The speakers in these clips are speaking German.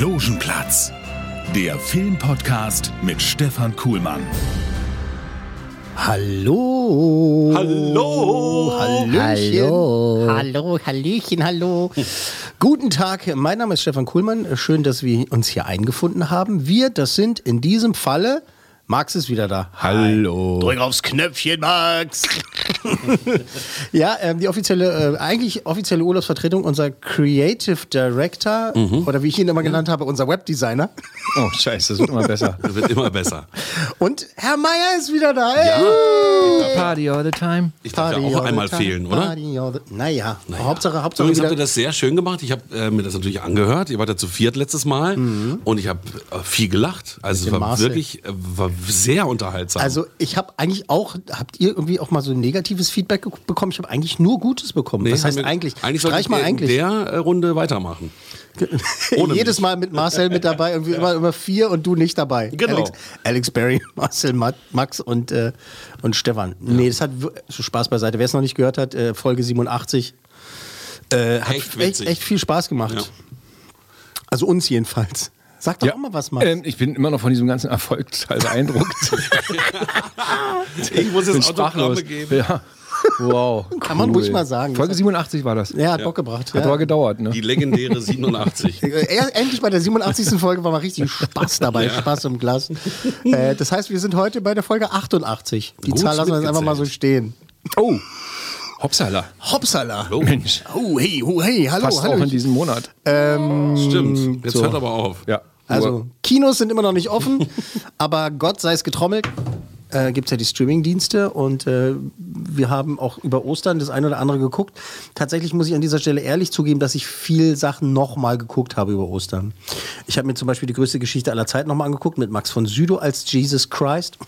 Logenplatz, der Filmpodcast mit Stefan Kuhlmann. Hallo. Hallo. Hallöchen. Hallo. Hallo, Hallöchen, hallo. Guten Tag, mein Name ist Stefan Kuhlmann. Schön, dass wir uns hier eingefunden haben. Wir, das sind in diesem Falle, Max ist wieder da. Hallo. Drück aufs Knöpfchen, Max. ja, ähm, die offizielle, äh, eigentlich offizielle Urlaubsvertretung, unser Creative Director, oder wie ich ihn immer genannt habe, unser Webdesigner. Oh, scheiße, das wird immer besser. Das wird immer besser. Und Herr Meier ist wieder da. Hey. Party all the time. Ich darf ja Party auch all the einmal fehlen, oder? Party all the- Naja, Hauptsache, Hauptsache Übrigens habt ihr das sehr schön gemacht. Ich habe äh, mir das natürlich angehört. Ihr wart ja zu viert letztes Mal und ich habe äh, viel gelacht. Also es war Marcel. wirklich äh, war sehr unterhaltsam. Also ich habe eigentlich auch, habt ihr irgendwie auch mal so negatives Feedback bekommen? Ich habe eigentlich nur Gutes bekommen. Nee, Was heißt eigentlich? Eigentlich Streich mal ich in eigentlich. der Runde weitermachen. Jedes. Mal mit Marcel mit dabei, irgendwie immer, immer vier und du nicht dabei. Genau. Alex, Alex Berry, Marcel, Ma- Max und, äh, und Stefan. Nee, das hat Spaß beiseite. Wer es noch nicht gehört hat, äh, Folge 87. Äh, hat Echt echt, echt, viel Spaß gemacht. Ja. Also uns jedenfalls. Sag doch auch mal was, Max. Ähm, ich bin immer noch von diesem ganzen Erfolg total beeindruckt. Ich muss jetzt Autogramme geben. Ja. Wow. Kann man ruhig mal sagen. Folge Das 87 war das. ja, hat Bock gebracht. Hat ja. aber gedauert, ne? Die legendäre 87. Äh, erst- Endlich bei der 87. Folge war mal richtig Spaß dabei, Spaß im Glas. Äh, das heißt, wir sind heute bei der Folge 88. Die Gut Zahl lassen wir jetzt einfach mal so stehen. Oh, Hopsala. Hopsala. Hallo. Mensch, Oh, hey, oh, hey, hallo, passt hallo. auch in diesem Monat. Stimmt. Jetzt so. hört aber auf. Ja. Also, Kinos sind immer noch nicht offen, aber Gott sei es getrommelt. Äh, Gibt es ja die Streaming-Dienste und äh, wir haben auch über Ostern das eine oder andere geguckt. Tatsächlich muss ich an dieser Stelle ehrlich zugeben, dass ich viel Sachen nochmal geguckt habe über Ostern. Ich habe mir zum Beispiel die größte Geschichte aller Zeit nochmal angeguckt mit Max von Sydow als Jesus Christ.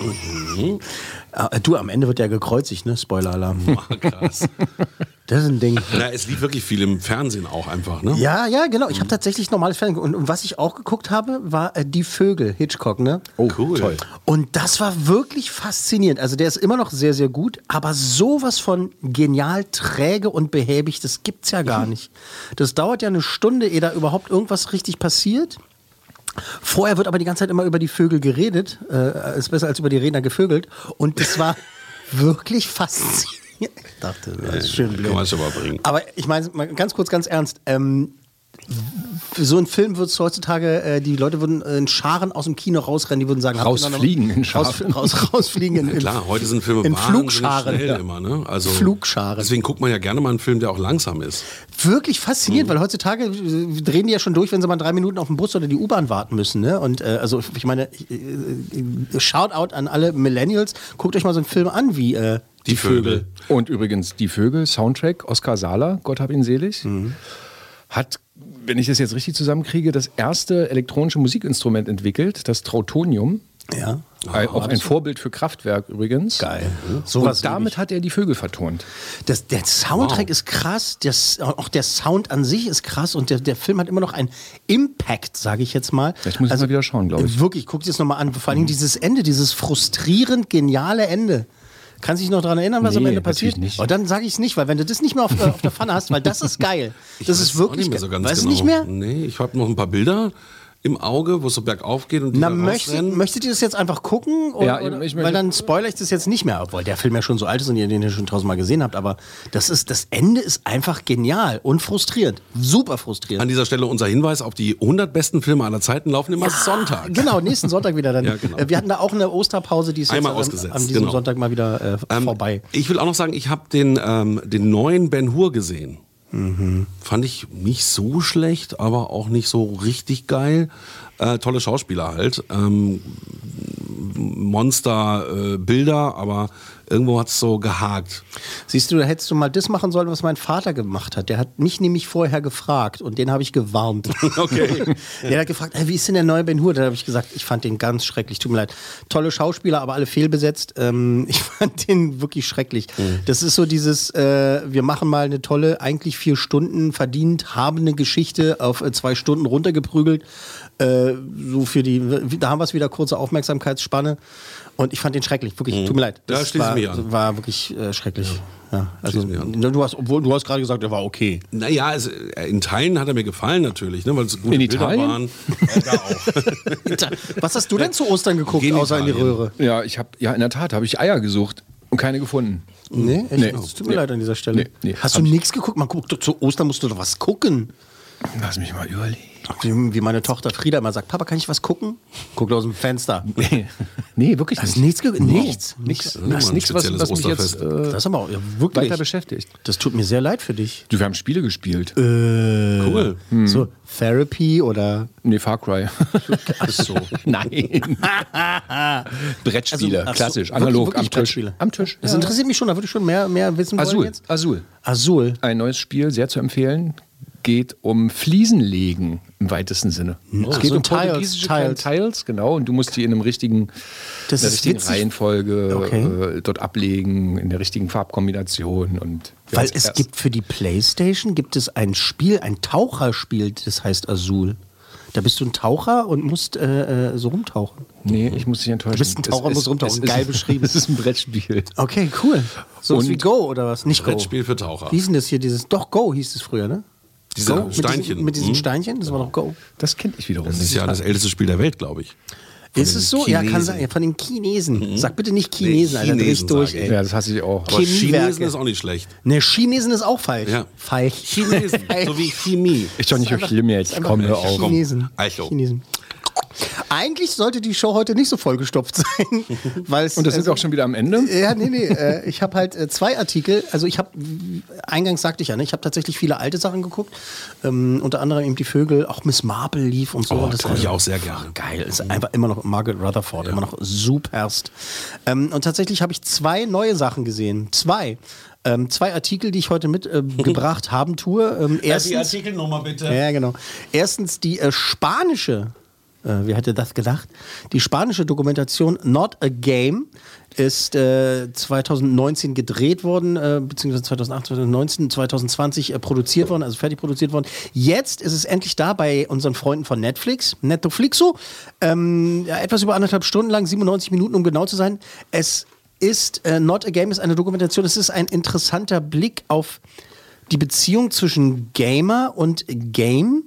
Äh, Du, am Ende wird er gekreuzigt, ne? Spoiler-Alarm. Krass. Das ist ein Ding. Na, es lief wirklich viel im Fernsehen auch einfach, ne? Ja, ja, genau. Ich habe tatsächlich normales Fernsehen geguckt. Und, und was ich auch geguckt habe, war äh, Die Vögel, Hitchcock, ne? Oh, Cool. toll. Und das war wirklich faszinierend. Also der ist immer noch sehr, sehr gut, aber sowas von genial träge und behäbig, das gibt's ja gar nicht. Das dauert ja eine Stunde, ehe da überhaupt irgendwas richtig passiert. Vorher wird aber die ganze Zeit immer über die Vögel geredet. Äh, ist besser als über die Redner gevögelt. Und das war wirklich faszinierend. Ich dachte, das ist schön blöd. Kann man schon mal bringen. Aber ich meine, mal ganz kurz, ganz ernst. Ähm, für so einen Film wird es heutzutage, äh, die Leute würden äh, in Scharen aus dem Kino rausrennen, die würden sagen, Rausfliegen in raus, Scharen. raus, rausfliegen in, in, Klar, heute sind Filme in Flugscharen. schnell ja. immer, ne? Also Flugscharen. Deswegen guckt man ja gerne mal einen Film, der auch langsam ist. Wirklich faszinierend, weil heutzutage äh, drehen die ja schon durch, wenn sie mal drei Minuten auf den Bus oder die U-Bahn warten müssen. Ne? Und äh, also ich meine, äh, Shoutout an alle Millennials, guckt euch mal so einen Film an wie äh, Die Vögel. Und übrigens, die Vögel, Soundtrack, Oskar Sala, Gott hab ihn selig, hat, wenn ich das jetzt richtig zusammenkriege, das erste elektronische Musikinstrument entwickelt, das Trautonium. Ja. Ein- auch ein Vorbild für Kraftwerk übrigens. Geil. Sowas Und damit hat er die Vögel vertont. Das, der Soundtrack ist krass, das, auch der Sound an sich ist krass und der, der Film hat immer noch einen Impact, sage ich jetzt mal. Vielleicht muss ich mal wieder schauen, glaube ich. Wirklich, guck dir das nochmal an. Vor allem dieses Ende, dieses frustrierend geniale Ende. Kannst du dich noch daran erinnern, was am Nee, Ende passiert? nicht. Oh, dann sage ich es nicht, weil wenn du das nicht mehr auf, äh, auf der Pfanne hast, weil das ist geil. Das weiß ist wirklich nicht mehr so ganz weißt genau. du nicht mehr? Nee, ich habe noch ein paar Bilder im Auge, wo es so bergauf geht und die Na, da möchtet, möchtet ihr das jetzt einfach gucken? Oder, Ja, oder, ich weil möchte- dann spoilere ich das jetzt nicht mehr, obwohl der Film ja schon so alt ist und ihr den ja schon tausendmal gesehen habt. Aber das, ist, das Ende ist einfach genial und frustrierend. Super frustrierend. An dieser Stelle unser Hinweis auf die 100 besten Filme aller Zeiten laufen immer Sonntag. Genau, nächsten Sonntag wieder dann. Ja, genau. Äh, Wir hatten da auch eine Osterpause, die ist Einmal jetzt an- ausgesetzt, an diesem genau. Sonntag mal wieder äh, Ähm, vorbei. Ich will auch noch sagen, ich habe den, ähm, den neuen Ben Hur gesehen. Mhm. Fand ich nicht so schlecht, aber auch nicht so richtig geil. Äh, tolle Schauspieler halt. Ähm, Monster-Bilder, aber irgendwo hat es so gehakt. Siehst du, da hättest du mal das machen sollen, was mein Vater gemacht hat. Der hat mich nämlich vorher gefragt und den habe ich gewarnt. Okay. der hat gefragt, hey, wie ist denn der neue Ben Hur? Da habe ich gesagt, ich fand den ganz schrecklich. Tut mir leid. Tolle Schauspieler, aber alle fehlbesetzt. Ähm, ich fand den wirklich schrecklich. Das ist so dieses, äh, wir machen mal eine tolle, eigentlich vier Stunden verdient, haben eine Geschichte auf äh, zwei Stunden runtergeprügelt. Äh, so für die, da haben wir es wieder kurze Aufmerksamkeitsspanne. Und ich fand den schrecklich, wirklich. Tut mir leid. Ja, Das schließe war, ich mich an. war wirklich äh, schrecklich. Ja. also, an. ne, du hast, obwohl du hast gerade gesagt, der war okay. Naja, es, äh, in Teilen hat er mir gefallen natürlich, ne, weil es gute In Bilder Italien? waren. Äh, da auch. Was hast du denn zu Ostern geguckt, Genitalien. außer in die Röhre? Ja, ich habe ja in der Tat habe ich Eier gesucht und keine gefunden. Nee, echt? Nee. Es tut mir Nee. leid an dieser Stelle. Nee, nee, Hast hab du ich- nichts geguckt? Man guckt doch zu Ostern musst du doch was gucken. Lass mich mal überlegen. Wie, meine Tochter Frieda immer sagt, Papa, kann ich was gucken? Guckt aus dem Fenster. Nee, nee wirklich Hast nicht. nichts geguckt? Nichts? Nichts. Ja, Das ist nichts, was, was mich jetzt äh, Das ist aber auch ja, wirklich. weiter beschäftigt. Das tut mir sehr leid für dich. Du, wir haben Spiele gespielt. Cool. So, Therapy oder. Nee, Far Cry. Ach so. Nein. Brettspiele, Also, ach so, klassisch, wirklich- analog, wirklich am Tisch. Brettspiele? Am Tisch. Das ja. interessiert mich schon, da würde ich schon mehr, mehr wissen wollen Azul. jetzt. Azul. Azul. Ein neues Spiel, sehr zu empfehlen. Geht um Fliesenlegen im weitesten Sinne. es geht so um Tiles, Tiles. Tiles, genau. Und du musst die in einem richtigen, Das in der richtigen witzig. Reihenfolge Okay. äh, dort ablegen, in der richtigen Farbkombination. Und Weil es erst- gibt für die Playstation gibt es ein Spiel, ein Taucherspiel, das heißt Azul. Da bist du ein Taucher und musst äh, äh, so rumtauchen. Nee, ich muss dich enttäuschen. Du bist ein Taucher, Es musst rumtauchen. es ist- Geil beschrieben. Es ist ein Brettspiel. Okay, cool. So Und- wie Go oder was? Nicht Go. Brettspiel für Taucher. Wie hieß denn das hier? Dieses, doch, Go hieß es früher, ne? Diese Go? Mit Steinchen. diesen, mit diesen Hm? Steinchen? Das war doch Go. Das kenne ich wiederum Das ist ja das älteste Spiel der Welt, glaube ich. Ist es so? Ja, kann Chinesen. sein. Ja, von den Chinesen. Sag bitte nicht Chinesen, Alter. Dreh ich Chinesen durch, ich. ey. Ja, das hasse ich auch. Aber. Chinesen ist auch nicht schlecht. Ne, Chinesen ist auch falsch. Ja. Falsch. Chinesen, so wie Chemie. Ist doch nicht so schlimm jetzt. Komm, hör auf. Chinesen. Also. Chinesen. Eigentlich sollte die Show heute nicht so vollgestopft sein, weil Und da sind wir auch schon wieder am Ende. Ja, nee, nee. Äh, ich habe halt äh, zwei Artikel. Also ich habe, eingangs sagte ich ja, ne, ich habe tatsächlich viele alte Sachen geguckt. Ähm, unter anderem eben die Vögel, auch Miss Marple lief und so. Oh, und guck ich auch sehr gerne. Geil, ist einfach immer noch Margaret Rutherford, immer noch superst. Ähm, und tatsächlich habe ich zwei neue Sachen gesehen. Zwei. Ähm, zwei Artikel, die ich heute mitgebracht haben tue. Ähm, erstens, Artikelnummer bitte. ja, genau. Erstens die äh, spanische, äh, wer hätte das gedacht? Die spanische Dokumentation Not a Game ist äh, 2019 gedreht worden, äh, beziehungsweise 2008, 2019, 2020 äh, produziert worden, also fertig produziert worden. Jetzt ist es endlich da bei unseren Freunden von Netflix, Netflixo. Ähm, ja, etwas über anderthalb Stunden lang, 97 Minuten, um genau zu sein. Es ist äh, Not a Game, ist eine Dokumentation. Es ist ein interessanter Blick auf die Beziehung zwischen Gamer und Game.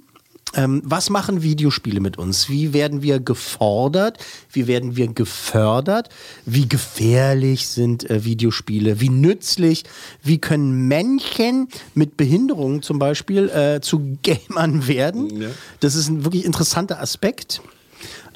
Ähm, was machen Videospiele mit uns? Wie werden wir gefordert? Wie werden wir gefördert? Wie gefährlich sind äh, Videospiele? Wie nützlich? Wie können Menschen mit Behinderungen zum Beispiel äh, zu Gamern werden? Das ist ein wirklich interessanter Aspekt.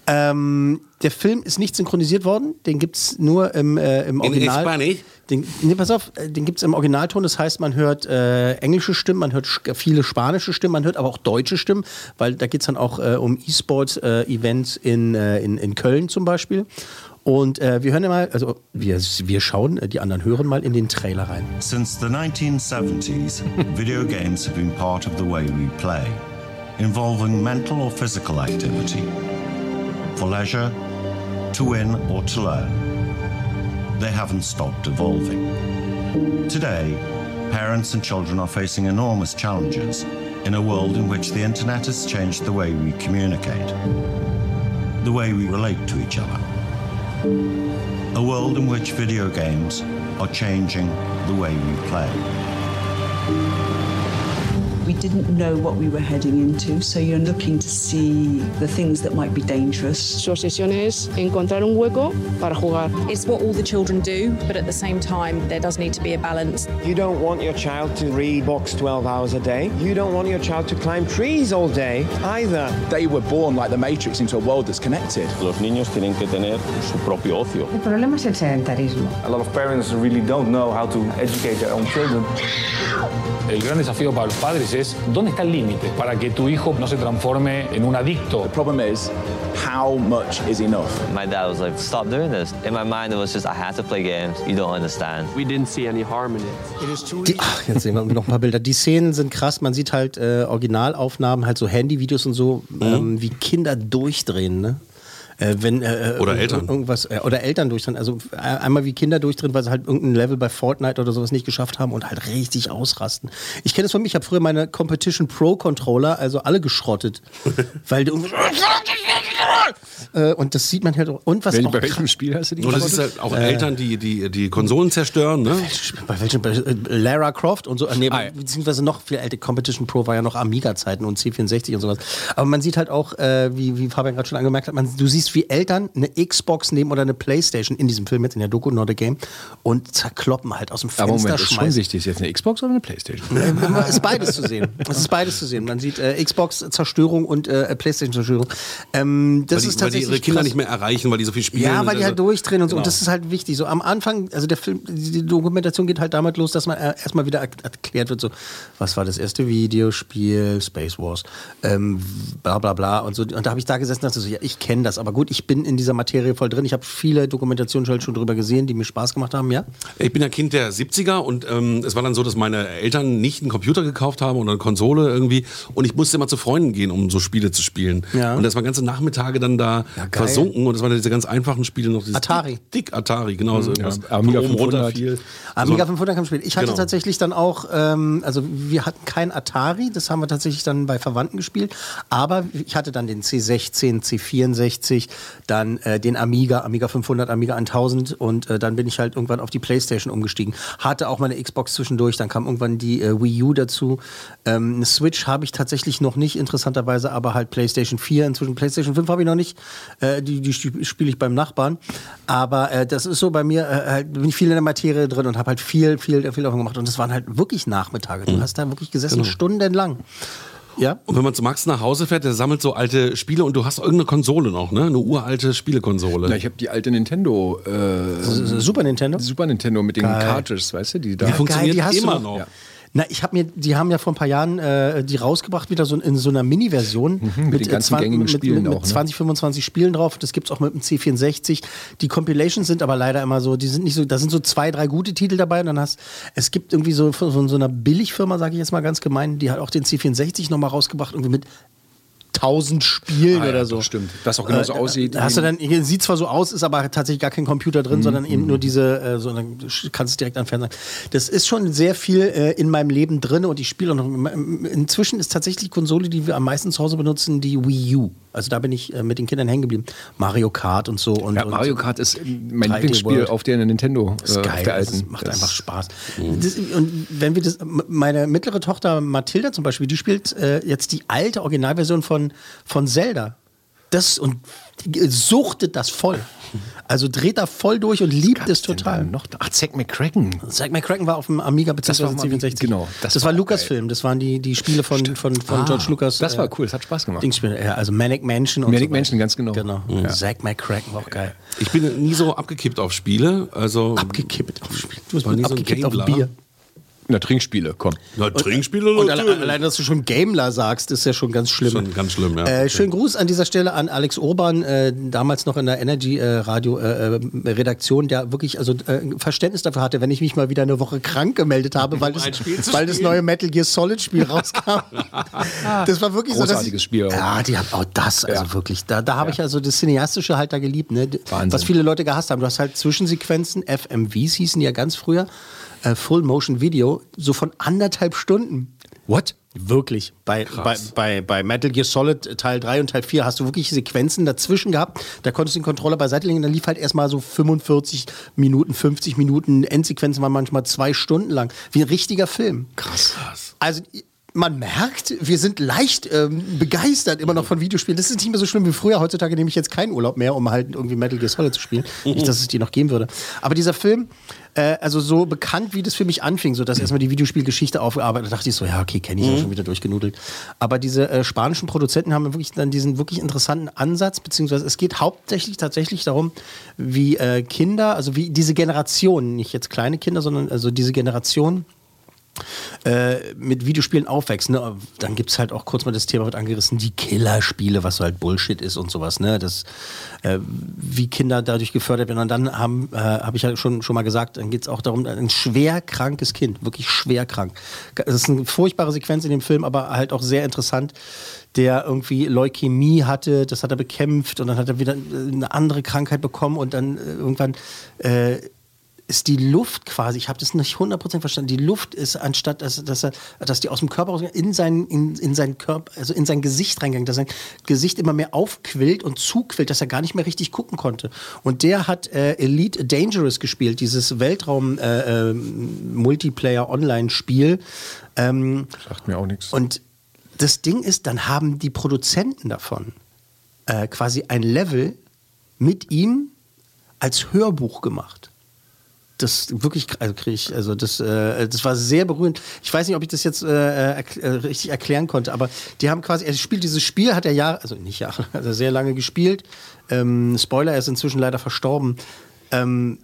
Ähm, der Film ist nicht synchronisiert worden, den gibt es nur im, äh, im Original. Spanisch? Den, nee, pass auf, äh, den gibt es im Originalton. Das heißt, man hört äh, englische Stimmen, man hört sch- viele spanische Stimmen, man hört aber auch deutsche Stimmen, weil da geht es dann auch äh, um E-Sports-Events in, äh, in, in Köln zum Beispiel. Und äh, wir hören ja mal, also wir, wir schauen, äh, die anderen hören mal in den Trailer rein. Since the 1970s, video games have been part of the way we play, involving mental or physical activity. For leisure, to win or to learn. They haven't stopped evolving. Today, parents and children are facing enormous challenges in a world in which the internet has changed the way we communicate, the way we relate to each other. A world in which video games are changing the way we play. We didn't know what we were heading into, so you're looking to see the things that might be dangerous. Su obsesión es encontrar un hueco para jugar. It's what all the children do, but at the same time, there does need to be a balance. You don't want your child to read books 12 hours a day. You don't want your child to climb trees all day either. They were born like the Matrix into a world that's connected. Los niños tienen que tener su propio ocio. El problema es el sedentarismo. A lot of parents really don't know how to educate their own children. El gran desafío para los padres entonces es, ¿dónde está el límite para que tu hijo no se transforme en un adicto? The problem is, how much is enough? My dad was like, stop doing this. In my mind, it was just, I had to play games. You don't understand. We didn't see any harm in it. Die, ach, jetzt sehen wir noch ein paar Bilder. Die Szenen sind krass. Man sieht halt äh, Originalaufnahmen, halt so Handyvideos und so, ähm, wie Kinder durchdrehen, ne? Äh, wenn, äh, Oder äh, Eltern. Irgendwas, äh, oder Eltern durchdrehen. Also äh, einmal wie Kinder durchdrehen, weil sie halt irgendein Level bei Fortnite oder sowas nicht geschafft haben und halt richtig ausrasten. Ich kenne es von mir, ich habe früher meine Competition Pro Controller, also alle geschrottet. weil du äh, und das sieht man halt auch. Und was Wel- auch bei welchem Spiel hast du die Und das ist halt auch Äh. Eltern, die, die die Konsolen zerstören, ne? Bei welchem? Bei äh, Lara Croft und so, äh, nee, beziehungsweise noch viel älter. Competition Pro war ja noch Amiga-Zeiten und C64 und sowas. Aber man sieht halt auch, äh, wie, wie Fabian gerade schon angemerkt hat, man, du siehst, wie Eltern eine Xbox nehmen oder eine Playstation in diesem Film jetzt in der Doku Not a Game und zerkloppen halt aus dem Fenster Aber Moment, ist schon schmeißen. wichtig. Ist jetzt eine Xbox oder eine Playstation? Es ist beides zu sehen. Es ist beides zu sehen. Man sieht äh, Xbox-Zerstörung und äh, Playstation-Zerstörung. Ähm, das weil, ist die, weil die tatsächlich ihre Kinder krass. nicht mehr erreichen, weil die so viel spielen. Ja, weil die halt Also- durchdrehen und so. Und Genau. das ist halt wichtig. So am Anfang, also der Film, die Dokumentation geht halt damit los, dass man äh, erstmal wieder erk- erklärt wird, so, was war das erste Videospiel, Space Wars, ähm, bla bla bla und so. Und da habe ich da gesessen und dachte so, ja, ich kenne das, aber gut, ich bin in dieser Materie voll drin. Ich habe viele Dokumentationen schon schon drüber gesehen, die mir Spaß gemacht haben, ja. Ich bin ja Kind der 70er und ähm, es war dann so, dass meine Eltern nicht einen Computer gekauft haben oder eine Konsole irgendwie und ich musste immer zu Freunden gehen, um so Spiele zu spielen. Ja. Und das waren ganze Nachmittage dann da versunken und das waren diese ganz einfachen Spiele noch. Atari. Dick, Dick Atari, genau so Ja, irgendwas. Amiga oben 500. runter fiel. Amiga so. 500 kann man spielen. Ich hatte Genau. tatsächlich dann auch, ähm, also wir hatten kein Atari, das haben wir tatsächlich dann bei Verwandten gespielt, aber ich hatte dann den C16, C64, dann äh, den Amiga, Amiga 500, Amiga 1000 und äh, dann bin ich halt irgendwann auf die Playstation umgestiegen. Hatte auch meine Xbox zwischendurch, dann kam irgendwann die äh, Wii U dazu. Ähm, eine Switch habe ich tatsächlich noch nicht, interessanterweise, aber halt Playstation 4, inzwischen Playstation 5 habe ich noch nicht, äh, die, die spiele ich beim Nachbarn. Aber äh, das ist so bei mir, äh, halt, bin ich viel in der Materie drin und habe halt viel, viel, viel davon gemacht. Und das waren halt wirklich Nachmittage. Du hast da wirklich gesessen, Genau. stundenlang. Ja. Und wenn man zu Max nach Hause fährt, der sammelt so alte Spiele und du hast irgendeine Konsole noch, ne? Eine uralte Spielekonsole. Na, ich habe die alte Nintendo. Äh, Super Nintendo? Super Nintendo mit den Geil. Cartridges, weißt du? Die, da Die funktioniert die hast du immer noch. noch. Ja. Na, ich habe mir, die haben ja vor ein paar Jahren äh, die rausgebracht, wieder so in so einer Mini-Version Mhm, mit den äh, ganzen 20 gängigen mit, Spielen mit, mit auch, ne? 20, 25 Spielen drauf. Das gibt's auch mit dem C64. Die Compilations sind aber leider immer so, die sind nicht so, da sind so zwei, drei gute Titel dabei und dann hast, es gibt irgendwie so von, von so einer Billigfirma, sage ich jetzt mal ganz gemein, die hat auch den C64 nochmal rausgebracht, irgendwie mit 1000 Spielen Ah ja, oder so. das stimmt. Das auch genauso Äh, aussieht. Hast du dann, sieht zwar so aus, ist aber tatsächlich gar kein Computer drin, Mhm. sondern eben nur diese, äh, so, dann kannst du es direkt an Fernseher. Das ist schon sehr viel äh, in meinem Leben drin und ich spiele auch noch. Inzwischen ist tatsächlich die Konsole, die wir am meisten zu Hause benutzen, die Wii U. Also da bin ich äh, mit den Kindern hängen geblieben. Mario Kart und so. Und, ja, Mario Kart ist mein 3D Lieblingsspiel auf der Nintendo. Das ist äh, geil, auf der alten. das macht Das- einfach Spaß. Das, und wenn wir das, meine mittlere Tochter Mathilda zum Beispiel, die spielt äh, jetzt die alte Originalversion von, von Zelda. Das und suchtet das voll. Also dreht da voll durch und liebt es total. Noch, ach, Zack McCracken. Zack McCracken war auf dem Amiga bzw. war mal- C64. genau, Das, das war war Lucasfilm. Das waren die, die Spiele von, von, von Ah, George Lucas. das war äh, cool, das hat Spaß gemacht. Dingsspiele, ja, also Manic Mansion und Manic so. Mansion, ganz genau. Genau. Ja. Zack McCracken war auch geil. Ich bin nie so abgekippt auf Spiele. Also Abgekippt auf Spiele. Du bist nie so abgekippt auf. Bier. Na, Trinkspiele, komm. Na, Trinkspiele Und alle, natürlich. allein, dass du schon Gameler sagst, ist ja schon ganz schlimm. Schon ganz schlimm, ja. Äh, schönen Gruß an dieser Stelle an Alex Urban, äh, damals noch in der Energy äh, Radio äh, äh, Redaktion, der wirklich also äh, Verständnis dafür hatte, wenn ich mich mal wieder eine Woche krank gemeldet habe, weil, das, weil das neue Metal Gear Solid Spiel rauskam. das war wirklich so, Großartiges ich, Spiel auch. Ja, die haben auch das, also Ja. wirklich. Da, da habe ich also das Cineastische halt da geliebt, ne? Wahnsinn. was viele Leute gehasst haben. Du hast halt Zwischensequenzen, FMVs hießen die ja ganz früher, äh, Full Motion Video, so von anderthalb Stunden. What? Wirklich. Bei, bei, bei, bei Metal Gear Solid Teil 3 und Teil 4 hast du wirklich Sequenzen dazwischen gehabt. Da konntest du den Controller beiseite legen und dann lief halt erstmal so 45 Minuten, 50 Minuten. Endsequenzen waren manchmal zwei Stunden lang. Wie ein richtiger Film. Krass. Also man merkt, wir sind leicht ähm, begeistert immer noch von Videospielen. Das ist nicht mehr so schlimm wie früher. Heutzutage nehme ich jetzt keinen Urlaub mehr, um halt irgendwie Metal Gear Solid zu spielen. Nicht, dass es die noch geben würde. Aber dieser Film, äh, also so bekannt, wie das für mich anfing, so dass erstmal die Videospielgeschichte aufgearbeitet, da dachte ich so, ja, okay, kenne ich ja schon wieder durchgenudelt. Aber diese äh, spanischen Produzenten haben wirklich dann diesen wirklich interessanten Ansatz, beziehungsweise es geht hauptsächlich tatsächlich darum, wie äh, Kinder, also wie diese Generation, nicht jetzt kleine Kinder, sondern also diese Generation, äh, mit Videospielen aufwächst, ne, dann gibt es halt auch kurz mal das Thema wird angerissen, die Killerspiele, was halt Bullshit ist und sowas, ne? Das, äh, wie Kinder dadurch gefördert werden. Und dann haben, äh, habe ich ja schon, schon mal gesagt, dann geht es auch darum, ein schwer krankes Kind, wirklich schwer krank. Das ist eine furchtbare Sequenz in dem Film, aber halt auch sehr interessant der irgendwie Leukämie hatte, das hat er bekämpft und dann hat er wieder eine andere Krankheit bekommen und dann äh, irgendwann äh, ist die Luft quasi, ich habe das nicht 100% verstanden, die Luft ist anstatt, dass, dass, er, dass die aus dem Körper raus in sein, in, in sein Körper, also in sein Gesicht reingegangen, dass sein Gesicht immer mehr aufquillt und zuquillt, dass er gar nicht mehr richtig gucken konnte. Und der hat äh, Elite Dangerous gespielt, dieses Weltraum-Multiplayer-Online-Spiel. Äh, ähm, Sagt mir auch nichts. Und das Ding ist, dann haben die Produzenten davon äh, quasi ein Level mit ihm als Hörbuch gemacht das wirklich, also kriege ich, also das, äh, das war sehr berührend. Ich weiß nicht, ob ich das jetzt äh, äh, richtig erklären konnte, aber die haben quasi, er spielt dieses Spiel, hat er Jahre, also nicht Jahre, also sehr lange gespielt. Ähm, Spoiler, er ist inzwischen leider verstorben. Ähm,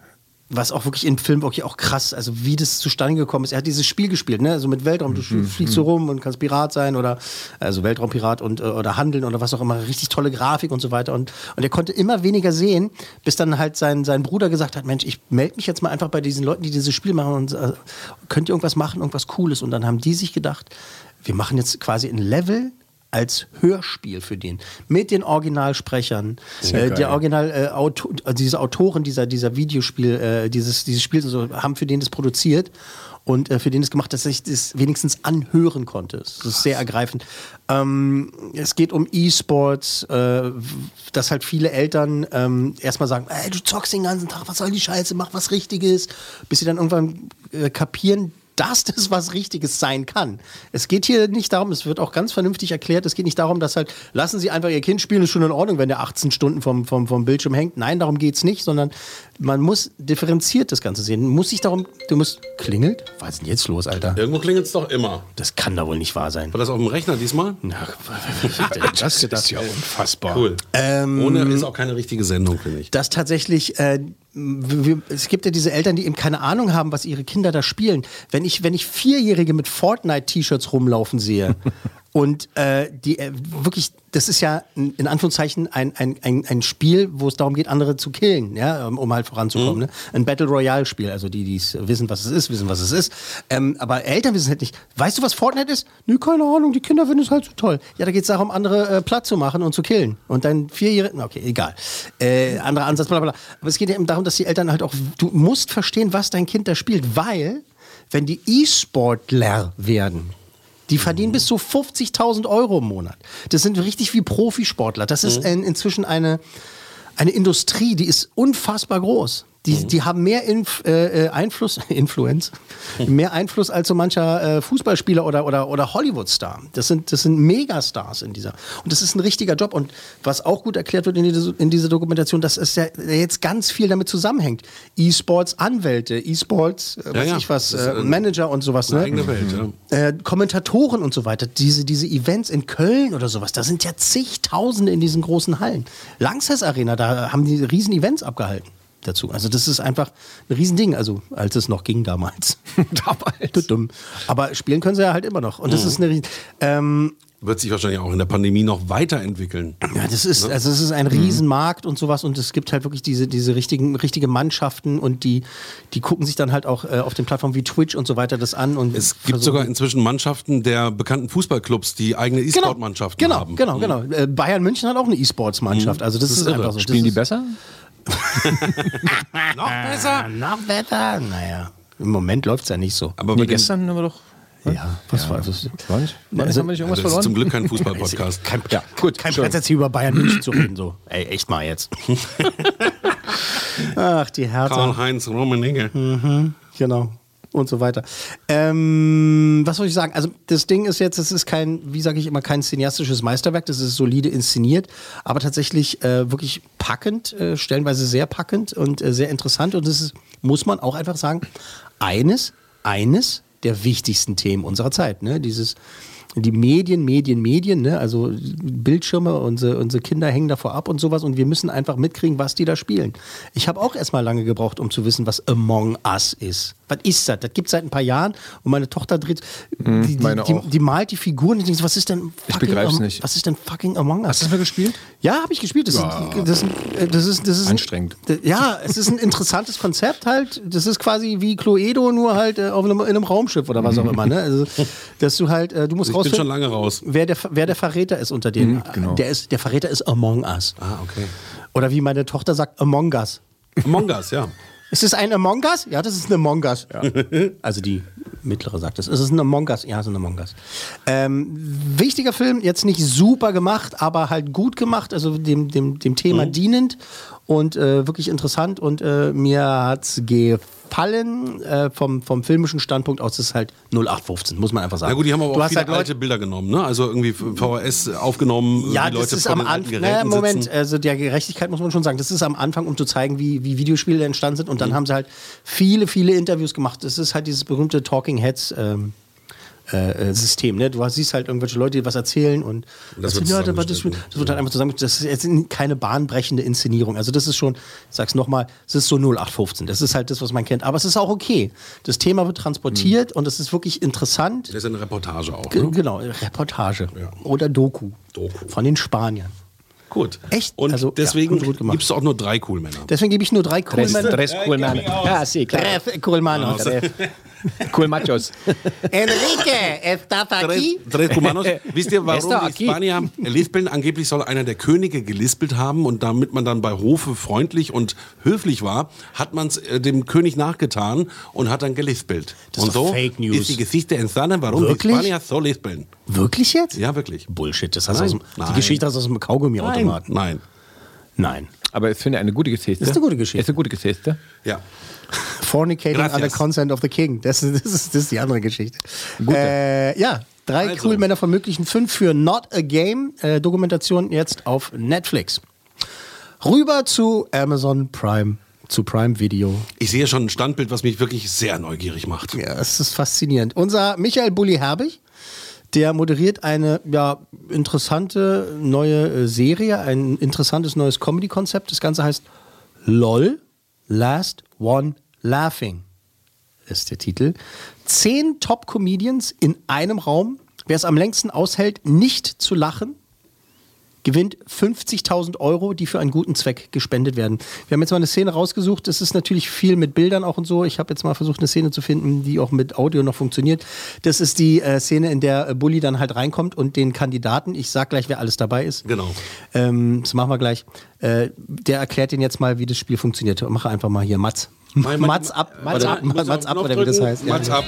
was auch wirklich im Film wirklich auch krass, also wie das zustande gekommen ist. Er hat dieses Spiel gespielt, ne? Also mit Weltraum, du mhm. fliegst so rum und kannst Pirat sein oder also Weltraumpirat und äh, oder handeln oder was auch immer, richtig tolle Grafik und so weiter und und er konnte immer weniger sehen, bis dann halt sein sein Bruder gesagt hat, Mensch, ich melde mich jetzt mal einfach bei diesen Leuten, die dieses Spiel machen und äh, könnt ihr irgendwas machen, irgendwas cooles und dann haben die sich gedacht, wir machen jetzt quasi ein Level als Hörspiel für den. Mit den Originalsprechern. Äh, der Original, äh, Auto, also diese Autoren dieser, dieser Videospiel, äh, dieses, dieses Spiels so, haben für den das produziert und äh, für den es gemacht, dass ich das wenigstens anhören konnte. Das ist sehr ergreifend. Ähm, es geht um E-Sports, äh, dass halt viele Eltern ähm, erstmal sagen, ey, du zockst den ganzen Tag, was soll die Scheiße, mach was Richtiges, bis sie dann irgendwann äh, kapieren, dass das was Richtiges sein kann. Es geht hier nicht darum, es wird auch ganz vernünftig erklärt, es geht nicht darum, dass halt, lassen Sie einfach Ihr Kind spielen, ist schon in Ordnung, wenn der 18 Stunden vom, vom, vom Bildschirm hängt. Nein, darum geht es nicht, sondern man muss differenziert das Ganze sehen. Muss sich darum, du musst, klingelt? Was ist denn jetzt los, Alter? Irgendwo klingelt es doch immer. Das kann doch wohl nicht wahr sein. War das auf dem Rechner diesmal? Na, das, das ist ja unfassbar. Cool. Ähm, Ohne ist auch keine richtige Sendung, finde ich. dass tatsächlich äh, wir, es gibt ja diese Eltern, die eben keine Ahnung haben, was ihre Kinder da spielen. Wenn ich, wenn ich Vierjährige mit Fortnite-T-Shirts rumlaufen sehe und äh, die äh, wirklich, das ist ja in Anführungszeichen ein, ein, ein, ein Spiel, wo es darum geht, andere zu killen, ja, um, halt voranzukommen. Mhm. Ne? Ein Battle Royale-Spiel, also die, die es wissen, was es ist, wissen, was es ist. Ähm, aber Eltern wissen halt nicht. Weißt du, was Fortnite ist? Nö, keine Ahnung, die Kinder finden es halt so toll. Ja, da geht es darum, andere äh, platt zu machen und zu killen. Und dann Vierjährige, okay, egal. Äh, anderer Ansatz, bla bla. Aber es geht eben darum, dass die Eltern halt auch, du musst verstehen, was dein Kind da spielt, weil, wenn die E-Sportler werden, die verdienen bis zu 50.000 Euro im Monat. Das sind richtig wie Profisportler. Das ist ein, inzwischen eine, eine Industrie, die ist unfassbar groß. Die, die haben mehr Inf, äh, äh, Einfluss, Influenz, mehr Einfluss als so mancher äh, Fußballspieler oder, oder, oder Hollywood-Star. Das sind, das sind Megastars in dieser. Und das ist ein richtiger Job. Und was auch gut erklärt wird in, diese, in dieser Dokumentation, dass es ja jetzt ganz viel damit zusammenhängt. E-Sports, Anwälte, E-Sports, äh, Ja, weiß ja. ich was, äh, Manager und sowas. Ne? eigene Welt, ja. äh, Kommentatoren und so weiter, diese, diese Events in Köln oder sowas, da sind ja zigtausende in diesen großen Hallen. Langsess Arena, da haben die riesen Events abgehalten dazu. Also das ist einfach ein Riesending, also als es noch ging damals. damals. Dumm. Aber spielen können sie ja halt immer noch. Und das Mhm. ist eine Ries- ähm, Wird sich wahrscheinlich auch in der Pandemie noch weiterentwickeln. ja, das ist, Ne? also es ist ein Riesenmarkt und sowas und es gibt halt wirklich diese, diese richtigen, richtige Mannschaften und die, die gucken sich dann halt auch äh, auf den Plattformen wie Twitch und so weiter das an und Es gibt sogar inzwischen Mannschaften der bekannten Fußballclubs, die eigene E-Sport-Mannschaften genau, haben. Genau, genau. Äh, Bayern München hat auch eine E-Sports-Mannschaft. Mhm. Also das, Das ist, ist einfach so. Spielen das die ist, besser? Noch besser? Noch besser? Naja, im Moment läuft es ja nicht so. Aber Nee, gestern haben wir doch. Ja, was war das? Was? Also- Also, haben wir nicht irgendwas Ja, das ist verloren? zum Glück kein Fußball-Podcast. Kein, Ja, gut, kein. Platz jetzt hier über Bayern München zu reden. So. Ey, echt mal jetzt. Ach, die Hertha. Karl-Heinz Rummenigge. Mhm, genau. Und so weiter. Ähm, was soll ich sagen? Also das Ding ist jetzt, es ist kein, wie sage ich immer, kein cineastisches Meisterwerk, das ist solide inszeniert, aber tatsächlich äh, wirklich packend, äh, stellenweise sehr packend und äh, sehr interessant. Und das ist, muss man auch einfach sagen, eines, eines der wichtigsten Themen unserer Zeit. Ne? Dieses die Medien, Medien, Medien, ne? also Bildschirme, unsere, unsere Kinder hängen davor ab und sowas und wir müssen einfach mitkriegen, was die da spielen. Ich habe auch erstmal lange gebraucht, um zu wissen, was Among Us ist. Was ist das? Das gibt es seit ein paar Jahren und meine Tochter dreht, Mhm, die, die, meine die, die malt die Figuren und ich denke, was ist denn Ich fucking begreif's Am- nicht. Was ist denn fucking Among Us? Hast du das mal gespielt? Ja, habe ich gespielt. Das, Ja. ist, das, ist, das ist das ist Anstrengend. Ja, es ist ein interessantes Konzept halt. Das ist quasi wie Cluedo, nur halt äh, auf einem, in einem Raumschiff oder was auch immer. Ne? Also, dass du halt, äh, du musst Ich bin rausfinden, schon lange raus. wer der, wer der Verräter ist unter denen. Mhm, genau. Der, ist, der Verräter ist Among Us. Ah, okay. Oder wie meine Tochter sagt, Among Us. Among Us, ja. Ist es ein Among Us? Ja, das ist ein Among Us. Also die mittlere sagt es. Es ist ein Among Us. Ja, es ist ein Among Us. Ähm, wichtiger Film, jetzt nicht super gemacht, aber halt gut gemacht, also dem, dem, dem Thema dienend und äh, wirklich interessant. Und äh, mir hat's gefallen äh, vom, vom filmischen Standpunkt aus. Es ist halt 0815, muss man einfach sagen. Na gut, die haben aber Du auch viele halt Leute- alte Bilder genommen, ne? Also irgendwie VHS aufgenommen, Ja, die Leute das ist am Anfang. Naja, Moment, sitzen. also der Gerechtigkeit muss man schon sagen, das ist am Anfang, um zu zeigen, wie, wie Videospiele entstanden sind. Mhm. Und dann haben sie halt viele, viele Interviews gemacht. Das ist halt dieses berühmte Talking Heads. Ähm, äh, äh, System, ne? Du siehst halt irgendwelche Leute, die was erzählen und, Und das das, wird ja, das, das wird halt einfach zusammen. Das ist jetzt keine bahnbrechende Inszenierung. Also das ist schon, ich sag's nochmal, es ist so 0815. Das ist halt das, was man kennt. Aber es ist auch okay. Das Thema wird transportiert und es ist wirklich interessant. Das ist eine Reportage auch. Ne? Genau, Reportage oder Doku, Doku. von den Spaniern. Gut. Echt? Und Also, ja, deswegen gemacht. gibt es auch nur drei Coolmänner. Deswegen gebe ich nur drei Tres, Coolmänner. tres Coolman. Ja, sí, claro. Tres Coolmanos. Cool Machos. Enrique, ¿estás aquí? Tres, tres Cubanos. Wisst ihr, warum die. Spanier lispeln? Angeblich soll einer der Könige gelispelt haben und damit man dann bei Hofe freundlich und höflich war, hat man es äh, dem König nachgetan und hat dann gelispelt. Das und ist so Fake News. ist die Geschichte entstanden, warum Wirklich? die Spanier so lispeln. Wirklich jetzt? Ja, wirklich. Bullshit, das nein. die Geschichte hast du aus dem Kaugummiautomaten. Nein. Nein. Aber ich finde eine gute Geschichte. Das ist eine gute Geschichte. Ist eine gute Geschichte. Ja. Fornicating Gracias. under consent of the king. Das, ist- das, ist, das ist die andere Geschichte. Gute. Äh, ja, drei Also. Coolmänner von möglichen fünf für Not a Game. Äh, Dokumentation jetzt auf Netflix. Rüber zu Amazon Prime, zu Prime Video. Ich sehe schon ein Standbild, was mich wirklich sehr neugierig macht. Ja, es ist faszinierend. Unser Michael Bulli Herbig, der moderiert eine ja, interessante neue äh, Serie, ein interessantes neues Comedy-Konzept. Das Ganze heißt LOL, Last One Laughing ist der Titel. Zehn Top-Comedians in einem Raum. Wer es am längsten aushält, nicht zu lachen, gewinnt 50.000 Euro, die für einen guten Zweck gespendet werden. Wir haben jetzt mal eine Szene rausgesucht. Das ist natürlich viel mit Bildern auch und so. Ich habe jetzt mal versucht, eine Szene zu finden, die auch mit Audio noch funktioniert. Das ist die äh, Szene, in der äh, Bulli dann halt reinkommt und den Kandidaten, ich sag gleich, wer alles dabei ist. Genau. Ähm, das machen wir gleich. Äh, der erklärt Ihnen jetzt mal, wie das Spiel funktioniert. Mache einfach mal hier Mats. Mats ab, Mats Warte, ab, Mats ab, den oder wie das heißt. Mats ab.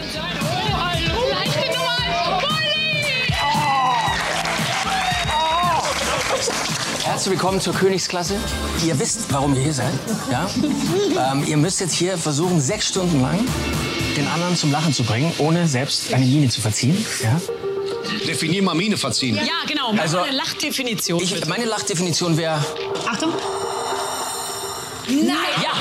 Herzlich willkommen zur Königsklasse. Ihr wisst, warum ihr hier seid. Ja? Ähm, ihr müsst jetzt hier versuchen, sechs Stunden lang den anderen zum Lachen zu bringen, ohne selbst eine Miene zu verziehen. Ja? Definier mal Mine verziehen. Ja, genau. Mach Also, eine Lachdefinition. Ich, meine Lachdefinition wäre. Achtung. Nein. Ja.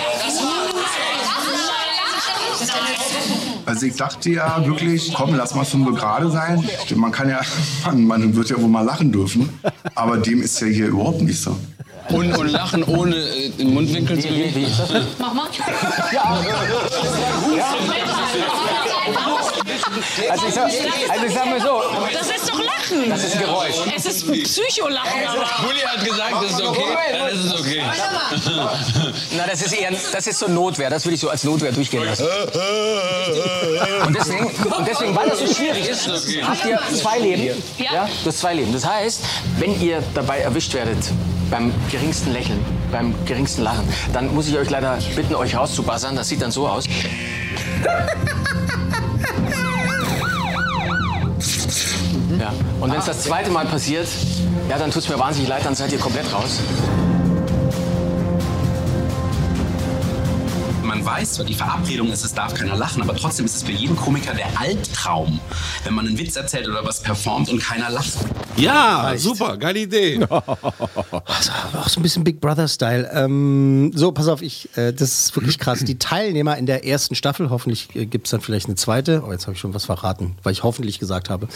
Also ich dachte ja wirklich, komm, lass mal fünf gerade sein. Man kann ja, man, man wird ja wohl mal lachen dürfen. Aber dem ist ja hier überhaupt nicht so. Und, und lachen ohne äh, den Mundwinkel zu bewegen. Mach mal. Also ich, sag, also ich sag mal so. Das ist doch Lachen. Das ist ein Geräusch. Es ist Psycholachen. Bulli hat gesagt, das ist okay. Dann ist es okay. Na, das ist eher, das ist so Notwehr. Das würde ich so als Notwehr durchgehen lassen. Und deswegen, und deswegen, weil das so schwierig ist, habt ihr zwei Leben. Ja. Du hast zwei Leben. Das heißt, wenn ihr dabei erwischt werdet, beim geringsten Lächeln, beim geringsten Lachen, dann muss ich euch leider bitten, euch rauszubassern. Das sieht dann so aus. Ja. Und wenn es das zweite Mal passiert, ja, dann tut es mir wahnsinnig leid, dann seid ihr komplett raus. Man weißt, die Verabredung ist, es darf keiner lachen, aber trotzdem ist es für jeden Komiker der Albtraum, wenn man einen Witz erzählt oder was performt und keiner lacht. Ja, super, geile Idee. Also, auch so ein bisschen Big Brother-Style. Ähm, so, pass auf, ich, äh, das ist wirklich krass. Die Teilnehmer in der ersten Staffel, hoffentlich äh, gibt es dann vielleicht eine zweite. Oh, jetzt habe ich schon was verraten, weil ich hoffentlich gesagt habe.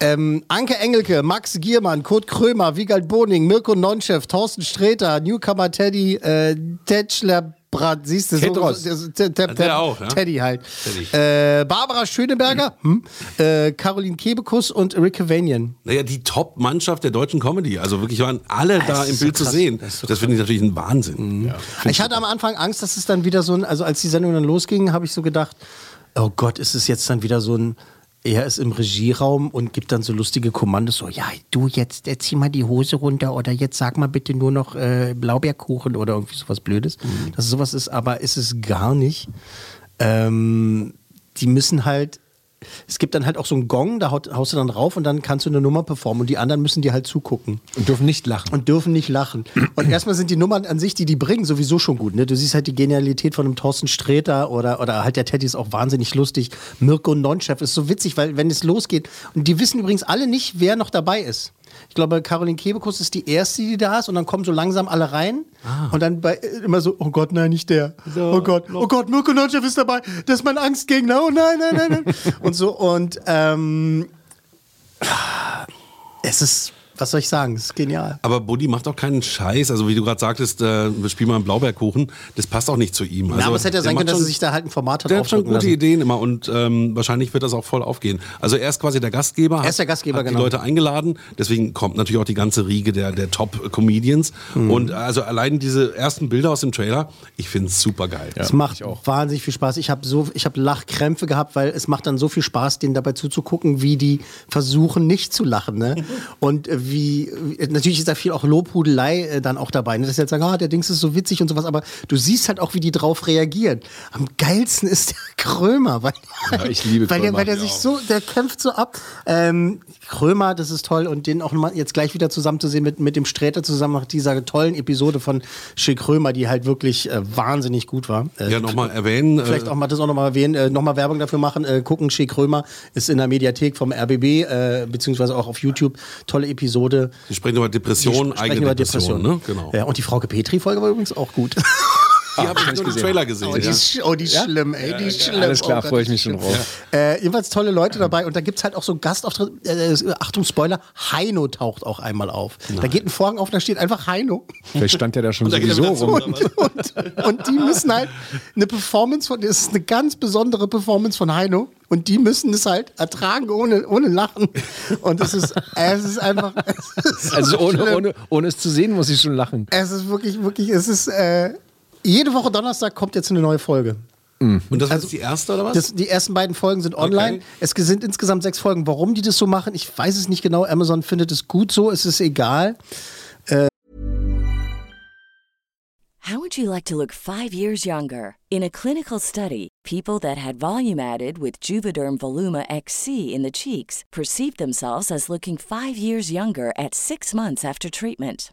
Ähm, Anke Engelke, Max Giermann, Kurt Krömer, Wiegald Boning, Mirko Nonchef, Thorsten Sträter, Newcomer Teddy, äh, Tetschler Brat, siehst du, so, Tedros. so, Te- Te- Der auch, ja? Teddy halt. Teddy. Äh, Barbara Schöneberger, hm, äh, Caroline Kebekus und Rick Vanian. Naja, die Top-Mannschaft der deutschen Comedy. Also wirklich waren alle da Das im ist so Bild zu krass. sehen. Das Das, so finde ich natürlich ein Wahnsinn. Ich hatte am Anfang Angst, dass es dann wieder so ein, also als die Sendung dann losging, habe ich so gedacht, oh Gott, ist es jetzt dann wieder so ein, er ist im Regieraum und gibt dann so lustige Kommandos, so, ja, du jetzt, jetzt zieh mal die Hose runter oder jetzt sag mal bitte nur noch äh, Blaubeerkuchen oder irgendwie sowas Blödes. Dass es sowas ist, aber ist es gar nicht. Ähm, die müssen halt, es gibt dann halt auch so einen Gong, da haust du dann drauf und dann kannst du eine Nummer performen und die anderen müssen dir halt zugucken. Und dürfen nicht lachen. Und dürfen nicht lachen. Und erstmal sind die Nummern an sich, die die bringen, sowieso schon gut. Ne? Du siehst halt die Genialität von einem Thorsten Sträter oder, oder halt der Teddy ist auch wahnsinnig lustig. Mirko Nonchef ist so witzig, weil wenn es losgeht, und die wissen übrigens alle nicht, wer noch dabei ist. Ich glaube, Caroline Kebekus ist die erste, die da ist und dann kommen so langsam alle rein und dann bei, immer so, oh Gott, nein, nicht der. oh Gott, oh Gott, Mirko Nonchef ist dabei, das ist mein Angstgegner, oh nein, nein, nein, nein. und so und ähm, es ist, was soll ich sagen, es ist genial. Aber Buddy macht auch keinen Scheiß. Also wie du gerade sagtest, äh, wir spielen mal einen Blaubeerkuchen. Das passt auch nicht zu ihm. Also, Na, aber es hätte ja sein können, dass er sich da halt ein Format hat Der hat schon gute lassen. Ideen immer und ähm, wahrscheinlich wird das auch voll aufgehen. Also er ist quasi der Gastgeber. Er ist der Gastgeber, hat genau. die Leute eingeladen. Deswegen kommt natürlich auch die ganze Riege der, der Top-Comedians. Mhm. Und also allein diese ersten Bilder aus dem Trailer, ich finde es super geil. Es macht wahnsinnig viel Spaß. Ich habe so, ich habe Lachkrämpfe gehabt, weil es macht dann so viel Spaß, denen dabei zuzugucken, wie die versuchen, nicht zu lachen. Ne? Und äh, wie, natürlich ist da viel auch Lobhudelei äh, dann auch dabei. Ne? Dass sie halt sagen, ah, der Dings ist so witzig und sowas, aber du siehst halt auch, wie die drauf reagieren. Am geilsten ist der Krömer, weil, Ja, ich liebe weil, der, Krömer. weil der sich so, der kämpft so ab. Ähm, Krömer, das ist toll und den auch mal jetzt gleich wieder zusammenzusehen mit, mit dem Sträter zusammen nach dieser tollen Episode von Schill Krömer, die halt wirklich äh, wahnsinnig gut war. Äh, Ja, nochmal erwähnen. Vielleicht äh, auch mal das auch nochmal erwähnen, äh, nochmal Werbung dafür machen. Äh, gucken, Schick Krömer ist in der Mediathek vom RBB, äh, beziehungsweise auch auf YouTube. Tolle Episode. Wir sprechen über Depression, Wir sprechen eigene über Depression. Depression. Ne? Genau. Ja, und die Frauke Petri-Folge war übrigens auch gut. Die habe ich nur im Trailer gesehen. Oh, die ja. ist, oh, die ist schlimm, ey, die ist schlimm. Alles klar, oh Gott, freue ich mich schon drauf. Äh, jedenfalls tolle Leute dabei und da gibt es halt auch so Gastauftritt. Äh, Achtung, Spoiler, Heino taucht auch einmal auf. Da geht ein Vorhang auf, da steht einfach Heino. Vielleicht stand der da schon Und da geht er sowieso wieder rum. zurück. und, und die müssen halt eine Performance von, das ist eine ganz besondere Performance von Heino und die müssen es halt ertragen ohne, ohne Lachen. Und es ist, es ist einfach, es ist Also so ohne, schlimm. ohne, ohne es zu sehen, muss ich schon lachen. Es ist wirklich, wirklich, es ist, äh, jede Woche Donnerstag kommt jetzt eine neue Folge. Und das war jetzt die erste oder was? Das, die ersten beiden Folgen sind online. Okay. Es sind insgesamt sechs Folgen. Warum die das so machen, ich weiß es nicht genau. Amazon findet es gut so, es ist egal. How would you like to look five years younger? In a clinical study, people that had volume added with Juvederm Voluma XC in the cheeks perceived themselves as looking five years younger at six months after treatment.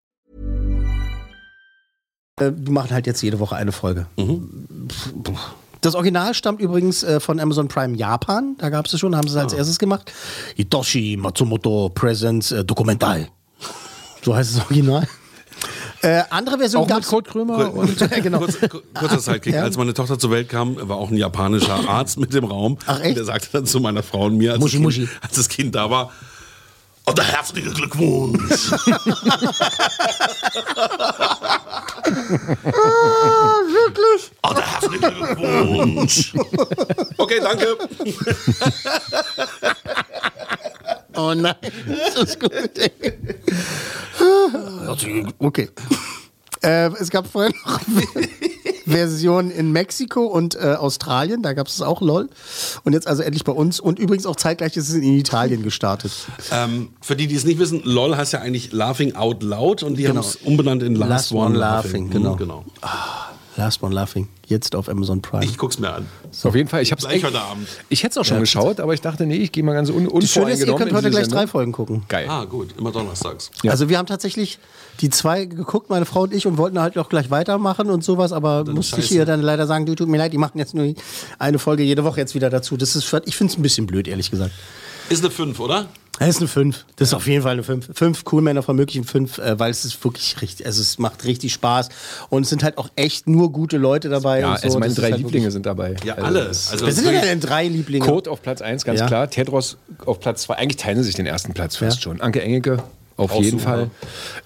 Äh, die machen halt jetzt jede Woche eine Folge. Das Original stammt übrigens äh, von Amazon Prime Japan. Da gab es es schon, haben sie es als erstes gemacht. Hitoshi Matsumoto Presents äh, Dokumental. So heißt das Original. Äh, andere Version mit gab's- Kurt Krömer und genau. Kurz, kurzer Sidekick. Ja. Als meine Tochter zur Welt kam, war auch ein japanischer Arzt mit dem Raum. Ach, echt? Und der sagte dann zu meiner Frau und mir, als, Muschi, das, Muschi. kind, als das Kind da war, Oh, der herzliche Glückwunsch. wirklich? Oh, der herzliche Glückwunsch. Okay, danke. Oh nein, das ist gut. Ey. Okay. Äh, es gab vorher noch Versionen in Mexiko und äh, Australien, da gab es auch LOL. Und jetzt also endlich bei uns. Und übrigens auch zeitgleich ist es in Italien gestartet. Ähm, für die, die es nicht wissen, LOL heißt ja eigentlich Laughing Out Loud und die Genau. haben es umbenannt in Last, Last One, One Laughing. Laughing, genau. Genau. Last One Laughing, jetzt auf Amazon Prime. Ich guck's mir an. Auf jeden Fall, ich hab's Gleich echt, heute Abend. Ich hätte es auch schon Ja. geschaut, aber ich dachte, nee, ich gehe mal ganz un Das Schöne ist, ihr unvoreingenommen könnt heute gleich Sendung. drei Folgen gucken. Geil. Ah, gut, immer donnerstags. Also wir haben tatsächlich die zwei geguckt, meine Frau und ich, und wollten halt auch gleich weitermachen und sowas, aber musste ich ihr dann leider sagen, du tut mir leid, die machen jetzt nur eine Folge jede Woche jetzt wieder dazu. Das ist, ich finde es ein bisschen blöd, ehrlich gesagt. Ist eine 5, oder? Das ist eine 5. Das ist auf jeden Fall eine 5. Fünf Cool Männer von möglichen 5, äh, weil es ist wirklich richtig, also es macht richtig Spaß. Und es sind halt auch echt nur gute Leute dabei. Ja, und so. also meine Das drei halt Lieblinge sind dabei. Ja, Also alle. das- Also Wer sind denn deine drei Lieblinge? Code auf Platz 1, ganz Ja. klar. Tedros auf Platz 2. Eigentlich teilen sie sich den ersten Platz fast Ja. schon. Anke Engelke auf jeden. Fall.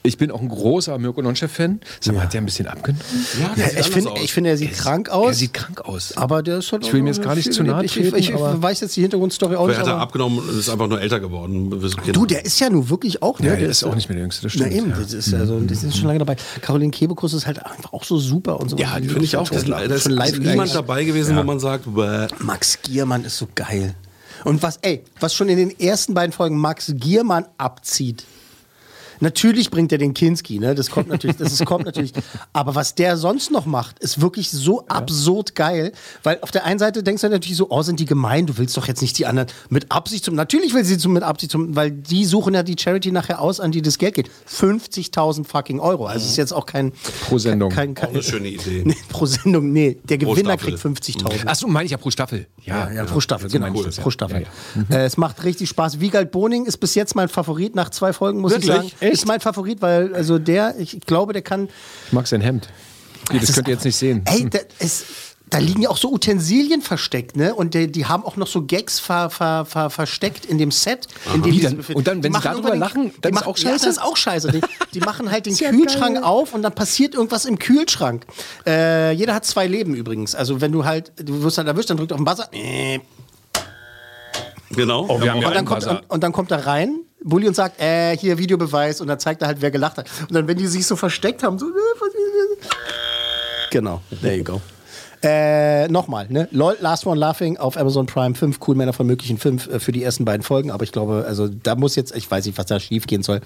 Ich bin auch ein großer Mirko Nonchef-Fan. Sag mal, hat der ein bisschen abgenommen? Ja, Ja, sieht ich aus. ich finde, er sieht krank aus. Er sieht krank aus. aber der ist halt Ich will auch jetzt gar nicht zu nahe treten, Ich, ich, ich aber- weiß jetzt die Hintergrundstory auch nicht. hat er abgenommen und ist einfach nur älter geworden. Du, der ist ja nun wirklich auch. Ja, ne? der ist auch nicht mehr der Jüngste, das Na stimmt. eben, ja. das ist, also, das ist schon lange dabei. Caroline Kebekus ist halt einfach auch so super und so. Ja, die finde ich auch. Da ist, niemand dabei gewesen, wo man sagt, bäh. Max Giermann ist so geil. Und was, ey, was schon in den ersten beiden Folgen Max Giermann abzieht. Natürlich bringt er den Kinski, ne? Das kommt natürlich, das ist, kommt natürlich. Aber was der sonst noch macht, ist wirklich so absurd geil. Weil auf der einen Seite denkst du natürlich so, oh, sind die gemein, du willst doch jetzt nicht die anderen mit Absicht zum. Natürlich will sie zum mit Absicht zum, weil die suchen ja die Charity nachher aus, an die das Geld geht. 50.000 fucking Euro. Also ist jetzt auch kein. Pro Sendung. Kein, Auch kein, eine schöne Idee. Nee, pro Sendung, nee. Der Pro Gewinner Staffel. kriegt 50.000. Achso, meine ich ja pro Staffel. Ja, Ja, pro Staffel, so genau. ich ja. Pro Staffel. Ja, ja. Äh, es macht richtig Spaß. Wiegald Boning ist bis jetzt mein Favorit nach zwei Folgen, muss ich Wirklich? sagen. Echt? Ist mein Favorit, weil also der, ich glaube, der kann. Ich mag sein Hemd. Das ist könnt ihr jetzt nicht sehen. Ey, da, es, da liegen ja auch so Utensilien versteckt, ne? Und die, die haben auch noch so Gags ver, ver, ver, versteckt in dem Set, in dem dann? Und dann, wenn Die sie darüber lachen, dann ist machen- auch Ja, scheiße? das ist auch scheiße. Die, die machen halt den Ist ja Kühlschrank geil. auf und dann passiert irgendwas im Kühlschrank. Äh, jeder hat zwei Leben übrigens. Also wenn du halt, du wirst halt erwischt, dann drückt auf den Buzzer. Genau. Oh, wir haben ja und, dann kommt, und, und dann kommt er rein, Bulli, und sagt, äh, hier Videobeweis. Und dann zeigt er halt, wer gelacht hat. Und dann, wenn die sich so versteckt haben, so, äh, ist das? Genau, there you go. Äh, nochmal, ne? LOL, Last One Laughing auf Amazon Prime, fünf Cool Männer von möglichen fünf äh, für die ersten beiden Folgen, aber ich glaube, also da muss jetzt, ich weiß nicht, was da schief gehen soll.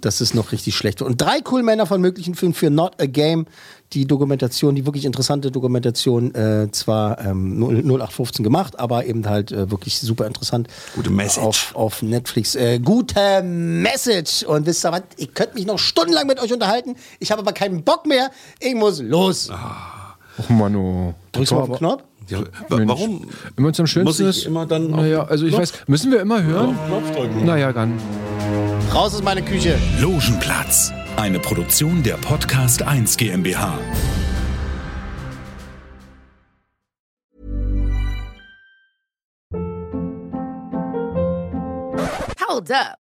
Das ist noch richtig schlecht. Und drei Cool Männer von möglichen fünf für Not a Game, die Dokumentation, die wirklich interessante Dokumentation, äh, zwar ähm, 0- 0815 gemacht, aber eben halt äh, wirklich super interessant. Gute Message. Auf, auf Netflix. Äh, gute Message. Und wisst ihr was? Ihr könnt mich noch stundenlang mit euch unterhalten. Ich habe aber keinen Bock mehr. Ich muss los. Och, Manu. Drückst du mal auf den Knopf? Ja, warum? Immer zum Schönsten Muss ich ist. immer dann Naja, also ich weiß, müssen wir immer hören? Knopf drücken? Naja, dann. Raus ist meine Küche. Logenplatz, eine Produktion der Podcast 1 GmbH. Hold up.